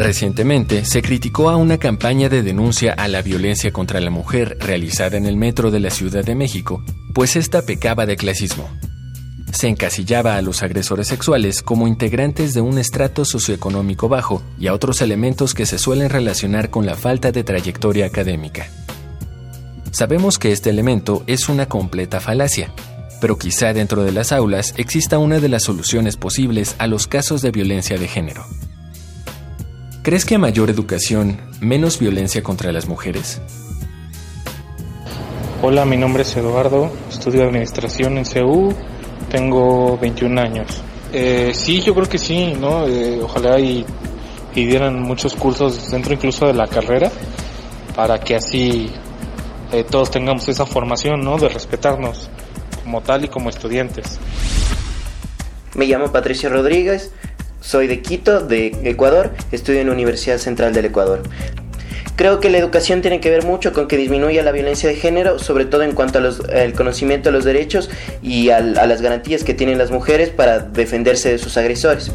Recientemente se criticó a una campaña de denuncia a la violencia contra la mujer realizada en el metro de la Ciudad de México, pues esta pecaba de clasismo. Se encasillaba a los agresores sexuales como integrantes de un estrato socioeconómico bajo y a otros elementos que se suelen relacionar con la falta de trayectoria académica. Sabemos que este elemento es una completa falacia, pero quizá dentro de las aulas exista una de las soluciones posibles a los casos de violencia de género. ¿Crees que a mayor educación, menos violencia contra las mujeres? Hola, mi nombre es Eduardo, estudio Administración en CEU, tengo 21 años. Eh, sí, yo creo que sí, ¿no? Eh, ojalá y, dieran muchos cursos dentro incluso de la carrera para que así eh, todos tengamos esa formación, ¿no? De respetarnos como tal y como estudiantes. Me llamo Patricia Rodríguez, soy de Quito, de Ecuador, estudio en la Universidad Central del Ecuador. Creo que la educación tiene que ver mucho con que disminuya la violencia de género, sobre todo en cuanto al conocimiento de los derechos y a las garantías que tienen las mujeres para defenderse de sus agresores.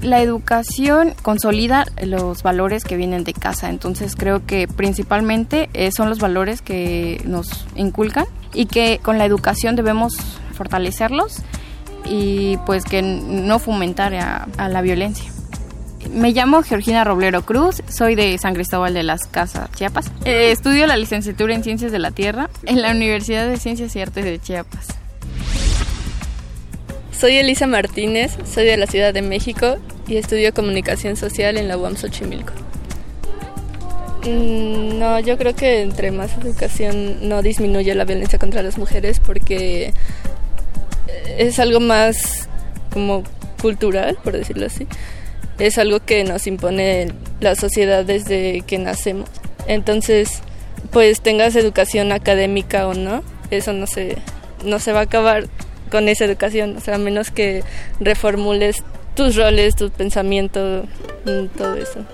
La educación consolida los valores que vienen de casa, entonces creo que principalmente eh, son los valores que nos inculcan y que con la educación debemos fortalecerlos y pues que no fomentar a, la violencia. Me llamo Georgina Roblero Cruz, soy de San Cristóbal de las Casas, Chiapas. Eh, estudio la licenciatura en Ciencias de la Tierra en la Universidad de Ciencias y Artes de Chiapas. Soy Elisa Martínez, soy de la Ciudad de México y estudio Comunicación Social en la UAM Xochimilco. Mm, no, yo creo que entre más educación no disminuye la violencia contra las mujeres porque es algo más como cultural, por decirlo así. Es algo que nos impone la sociedad desde que nacemos. Entonces, pues tengas educación académica o no, eso no se, no se va a acabar con esa educación, o sea, a menos que reformules tus roles, tu pensamiento, mm, todo eso.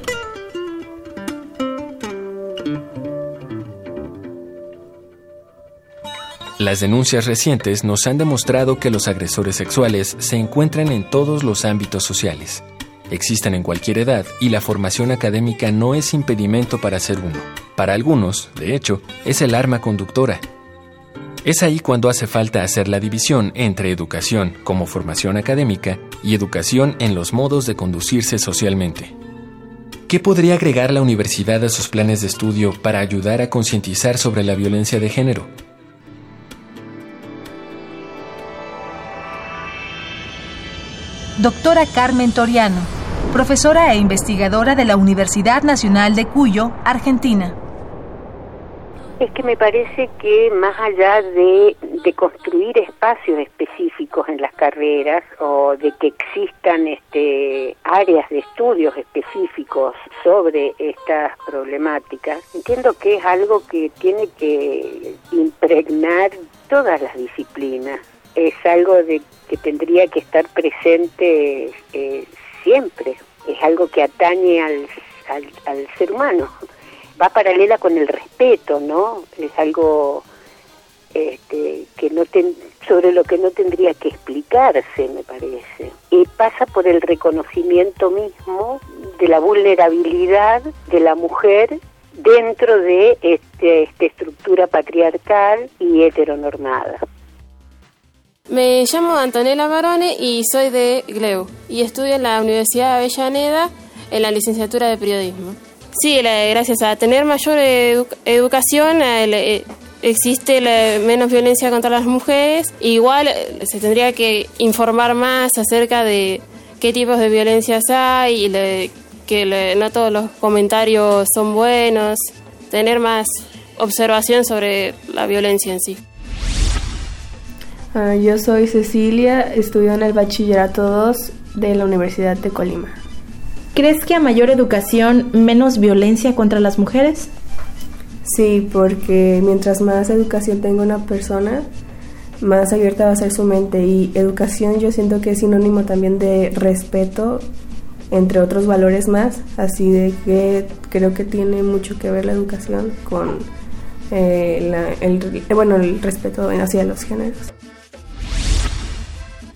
Las denuncias recientes nos han demostrado que los agresores sexuales se encuentran en todos los ámbitos sociales. Existen en cualquier edad y la formación académica no es impedimento para ser uno. Para algunos, de hecho, es el arma conductora. Es ahí cuando hace falta hacer la división entre educación como formación académica y educación en los modos de conducirse socialmente. ¿Qué podría agregar la universidad a sus planes de estudio para ayudar a concientizar sobre la violencia de género? Doctora Carmen Toriano, profesora e investigadora de la Universidad Nacional de Cuyo, Argentina. Es que me parece que más allá de, construir espacios específicos en las carreras o de que existan este, áreas de estudios específicos sobre estas problemáticas, entiendo que es algo que tiene que impregnar todas las disciplinas. Es algo de que tendría que estar presente eh, siempre. Es algo que atañe al, al, ser humano. Va paralela con el respeto, ¿no? Es algo este, que no sobre lo que no tendría que explicarse, me parece. Y pasa por el reconocimiento mismo de la vulnerabilidad de la mujer dentro de este, esta estructura patriarcal y heteronormada. Me llamo Antonella Marone y soy de GLEU y estudio en la Universidad de Avellaneda en la licenciatura de periodismo. Sí, gracias a tener mayor educación eh, existe menos violencia contra las mujeres. Igual eh, se tendría que informar más acerca de qué tipos de violencias hay y que no todos los comentarios son buenos. Tener más observación sobre la violencia en sí. Ah, yo soy Cecilia, estudio en el Bachillerato 2 de la Universidad de Colima. ¿Crees que a mayor educación, menos violencia contra las mujeres? Sí, porque mientras más educación tenga una persona, más abierta va a ser su mente y educación yo siento que es sinónimo también de respeto entre otros valores más, así de que creo que tiene mucho que ver la educación con eh, el, bueno, el respeto hacia los géneros.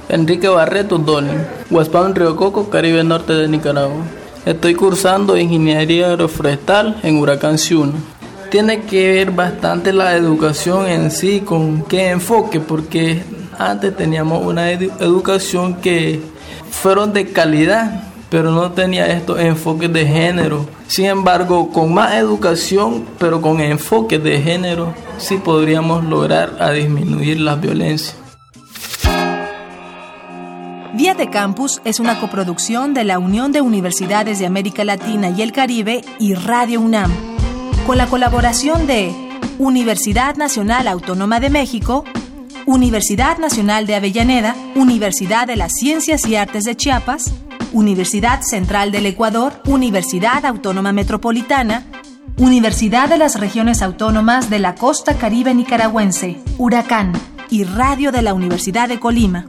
Enrique Barreto Doni, Huaspán Río Coco, Caribe Norte de Nicaragua. Estoy cursando Ingeniería Agroforestal en Huracán Ciuno. Tiene que ver bastante la educación en sí con qué enfoque, porque antes teníamos una educación que fueron de calidad, pero no tenía estos enfoques de género. Sin embargo, con más educación, pero con enfoques de género, sí podríamos lograr a disminuir la violencia. Vía de Campus es una coproducción de la Unión de Universidades de América Latina y el Caribe y Radio UNAM, con la colaboración de Universidad Nacional Autónoma de México, Universidad Nacional de Avellaneda, Universidad de las Ciencias y Artes de Chiapas, Universidad Central del Ecuador, Universidad Autónoma Metropolitana, Universidad de las Regiones Autónomas de la Costa Caribe Nicaragüense, Huracán y Radio de la Universidad de Colima.